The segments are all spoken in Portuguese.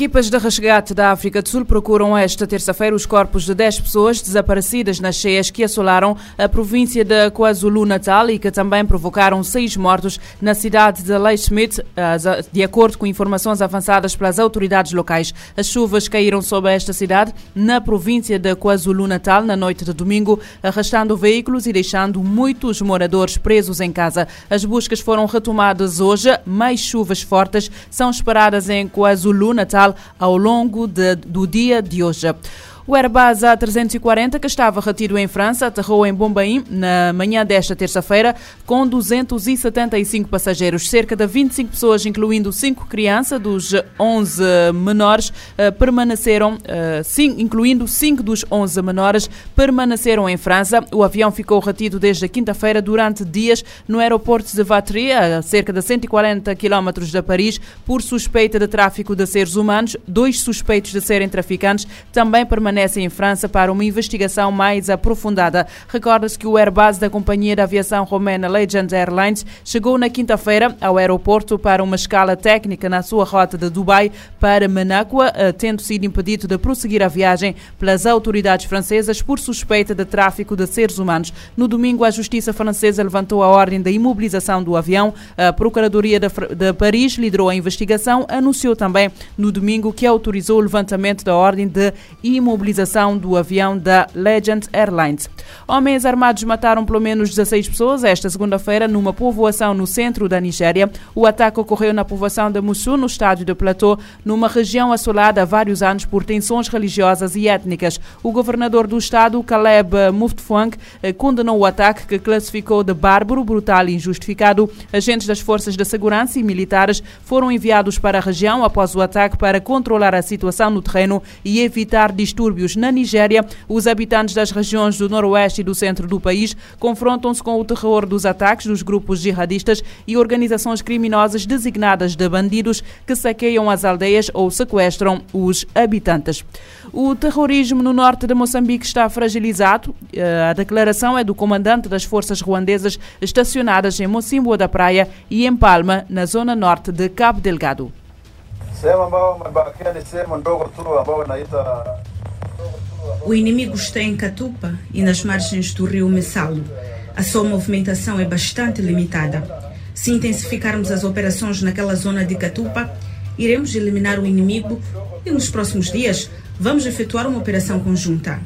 Equipas de resgate da África do Sul procuram esta terça-feira os corpos de 10 pessoas desaparecidas nas cheias que assolaram a província de KwaZulu-Natal e que também provocaram seis mortos na cidade de Leismith, de acordo com informações avançadas pelas autoridades locais. As chuvas caíram sobre esta cidade na província de KwaZulu-Natal na noite de domingo, arrastando veículos e deixando muitos moradores presos em casa. As buscas foram retomadas hoje, mais chuvas fortes são esperadas em KwaZulu-Natal Natal ao longo de, do dia de hoje. O Airbus A340, que estava retido em França, aterrou em Bombaim na manhã desta terça-feira com 275 passageiros. Cerca de 25 pessoas, incluindo 5 crianças dos 11 menores, eh, permaneceram, eh, incluindo 5 dos 11 menores, permaneceram em França. O avião ficou retido desde a quinta-feira durante dias no aeroporto de Vatry, a cerca de 140 km de Paris, por suspeita de tráfico de seres humanos. Dois suspeitos de serem traficantes também permanecem permanecem em França para uma investigação mais aprofundada. Recorda-se que o Airbus da companhia de aviação romena Legend Airlines chegou na quinta-feira ao aeroporto para uma escala técnica na sua rota de Dubai para Manacua, eh, tendo sido impedido de prosseguir a viagem pelas autoridades francesas por suspeita de tráfico de seres humanos. No domingo, a justiça francesa levantou a ordem da imobilização do avião. A Procuradoria de Paris liderou a investigação, anunciou também no domingo que autorizou o levantamento da ordem de imobilização do avião da Legend Airlines. Homens armados mataram pelo menos 16 pessoas esta segunda-feira numa povoação no centro da Nigéria. O ataque ocorreu na povoação de Musu, no estádio de Platô, numa região assolada há vários anos por tensões religiosas e étnicas. O governador do estado, Caleb Muftfang, eh, condenou o ataque que classificou de bárbaro, brutal e injustificado. Agentes das forças de segurança e militares foram enviados para a região após o ataque para controlar a situação no terreno e evitar distúrbios na Nigéria, os habitantes das regiões do noroeste e do centro do país confrontam-se com o terror dos ataques dos grupos jihadistas e organizações criminosas designadas de bandidos que saqueiam as aldeias ou sequestram os habitantes. O terrorismo no norte de Moçambique está fragilizado. Eh, a declaração é do comandante das forças ruandesas estacionadas em Mocimboa da Praia e em Palma, na zona norte de Cabo Delgado. O inimigo está em Catupa e nas margens do rio Messalo. A sua movimentação é bastante limitada. Se intensificarmos as operações naquela zona de Catupa, iremos eliminar o inimigo e nos próximos dias vamos efetuar uma operação conjunta.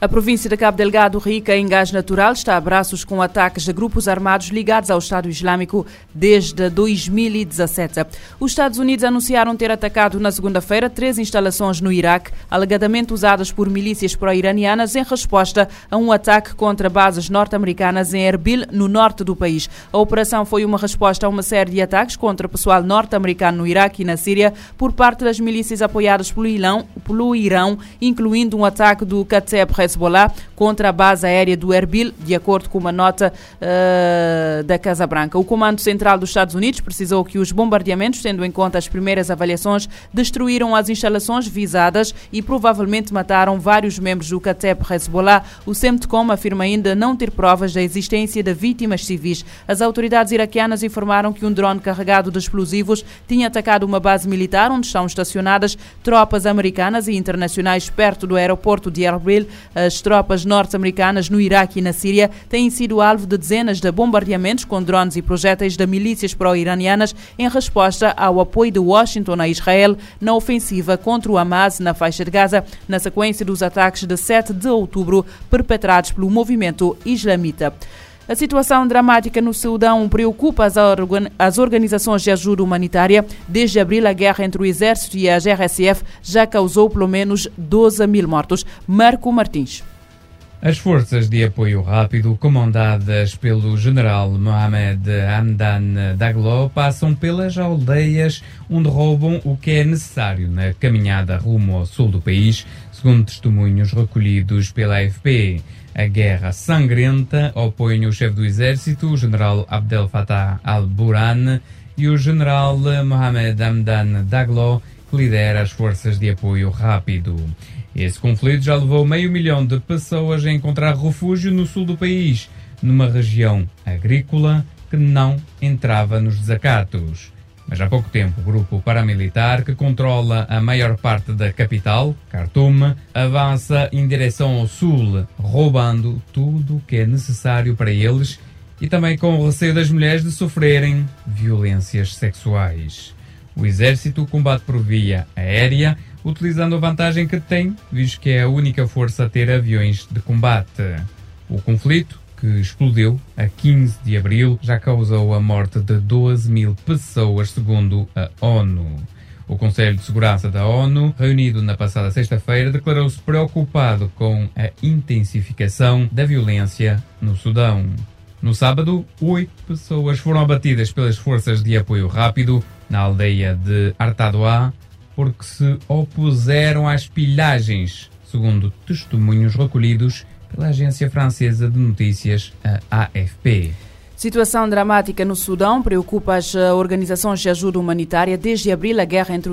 A província de Cabo Delgado, rica em gás natural, está a braços com ataques de grupos armados ligados ao Estado Islâmico desde 2017. Os Estados Unidos anunciaram ter atacado na segunda-feira três instalações no Iraque, alegadamente usadas por milícias pró-iranianas em resposta a um ataque contra bases norte-americanas em Erbil, no norte do país. A operação foi uma resposta a uma série de ataques contra pessoal norte-americano no Iraque e na Síria por parte das milícias apoiadas pelo Irão, pelo Irão incluindo um ataque do Kateb Hezbollah contra a base aérea do Erbil, de acordo com uma nota uh, da Casa Branca. O Comando Central dos Estados Unidos precisou que os bombardeamentos, tendo em conta as primeiras avaliações, destruíram as instalações visadas e provavelmente mataram vários membros do Kateb Hezbollah. O CEMTCOM afirma ainda não ter provas da existência de vítimas civis. As autoridades iraquianas informaram que um drone carregado de explosivos tinha atacado uma base militar onde estão estacionadas tropas americanas e internacionais perto do aeroporto de Erbil. As tropas norte-americanas no Iraque e na Síria têm sido alvo de dezenas de bombardeamentos com drones e projéteis de milícias pró-iranianas em resposta ao apoio de Washington a Israel na ofensiva contra o Hamas na faixa de Gaza, na sequência dos ataques de 7 de outubro perpetrados pelo movimento islamita. A situação dramática no Sudão preocupa as organizações de ajuda humanitária. Desde abril, a guerra entre o Exército e a GRSF já causou pelo menos 12 mil mortos. Marco Martins. As forças de apoio rápido, comandadas pelo general Mohamed Hamdan Daglo, passam pelas aldeias onde roubam o que é necessário na caminhada rumo ao sul do país, segundo testemunhos recolhidos pela AFP. A guerra sangrenta opõe o chefe do exército, o general Abdel Fattah al-Burhan, e o general Mohamed Hamdan Daglo, que lidera as forças de apoio rápido. Esse conflito já levou meio milhão de pessoas a encontrar refúgio no sul do país. numa região agrícola que não entrava nos desacatos. Mas há pouco tempo, o grupo paramilitar que controla a maior parte da capital, Khartoum, avança em direção ao sul, roubando tudo o que é necessário para eles e também com o receio das mulheres de sofrerem violências sexuais. O exército combate por via aérea, utilizando a vantagem que tem, visto que é a única força a ter aviões de combate. O conflito que explodiu a 15 de abril já causou a morte de 12 mil pessoas, segundo a ONU. O Conselho de Segurança da ONU, reunido na passada sexta-feira, declarou-se preocupado com a intensificação da violência no Sudão. No sábado, oito pessoas foram abatidas pelas forças de apoio rápido na aldeia de Artadoa porque se opuseram às pilhagens, segundo testemunhos recolhidos pela agência francesa de notícias, a AFP. Situação dramática no Sudão preocupa as eh, organizações de ajuda humanitária. Desde abril, a guerra entre,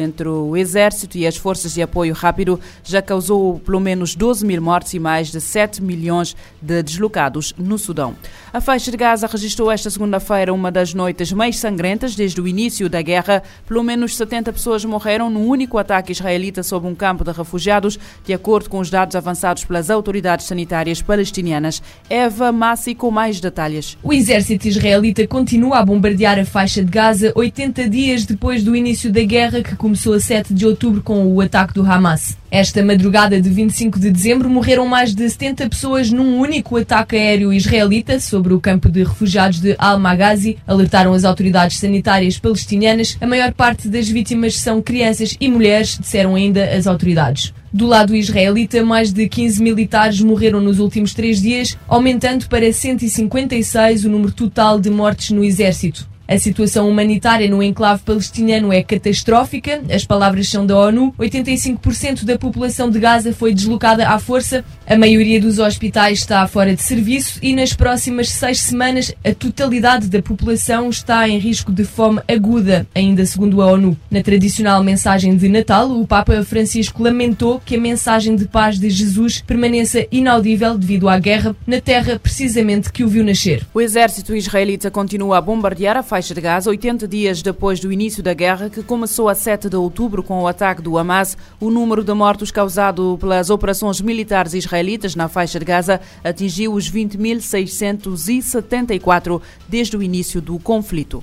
entre, o exército e as forças de apoio rápido já causou pelo menos 12 mil mortes e mais de 7 milhões de deslocados no Sudão. A faixa de Gaza registrou esta segunda-feira uma das noites mais sangrentas desde o início da guerra. Pelo menos 70 pessoas morreram num único ataque israelita sobre um campo de refugiados, de acordo com os dados avançados pelas autoridades sanitárias palestinianas. Eva Massi com mais detalhes. O exército israelita continua a bombardear a faixa de Gaza 80 dias depois do início da guerra que começou a 7 de outubro com o ataque do Hamas. Esta madrugada de 25 de dezembro morreram mais de 70 pessoas num único ataque aéreo israelita sobre o campo de refugiados de Al-Maghazi, alertaram as autoridades sanitárias palestinianas. A maior parte das vítimas são crianças e mulheres, disseram ainda as autoridades. Do lado israelita, mais de 15 militares morreram nos últimos três dias, aumentando para 156 o número total de mortes no exército. A situação humanitária no enclave palestiniano é catastrófica. As palavras são da ONU. 85% da população de Gaza foi deslocada à força. A maioria dos hospitais está fora de serviço e nas próximas seis semanas a totalidade da população está em risco de fome aguda, ainda segundo a ONU. Na tradicional mensagem de Natal, o Papa Francisco lamentou que a mensagem de paz de Jesus permaneça inaudível devido à guerra na terra precisamente que o viu nascer. O exército israelita continua a bombardear a faixa de Gaza 80 dias depois do início da guerra, que começou a 7 de outubro com o ataque do Hamas. O número de mortos causado pelas operações militares israelitas na faixa de Gaza atingiu os 20.674 desde o início do conflito.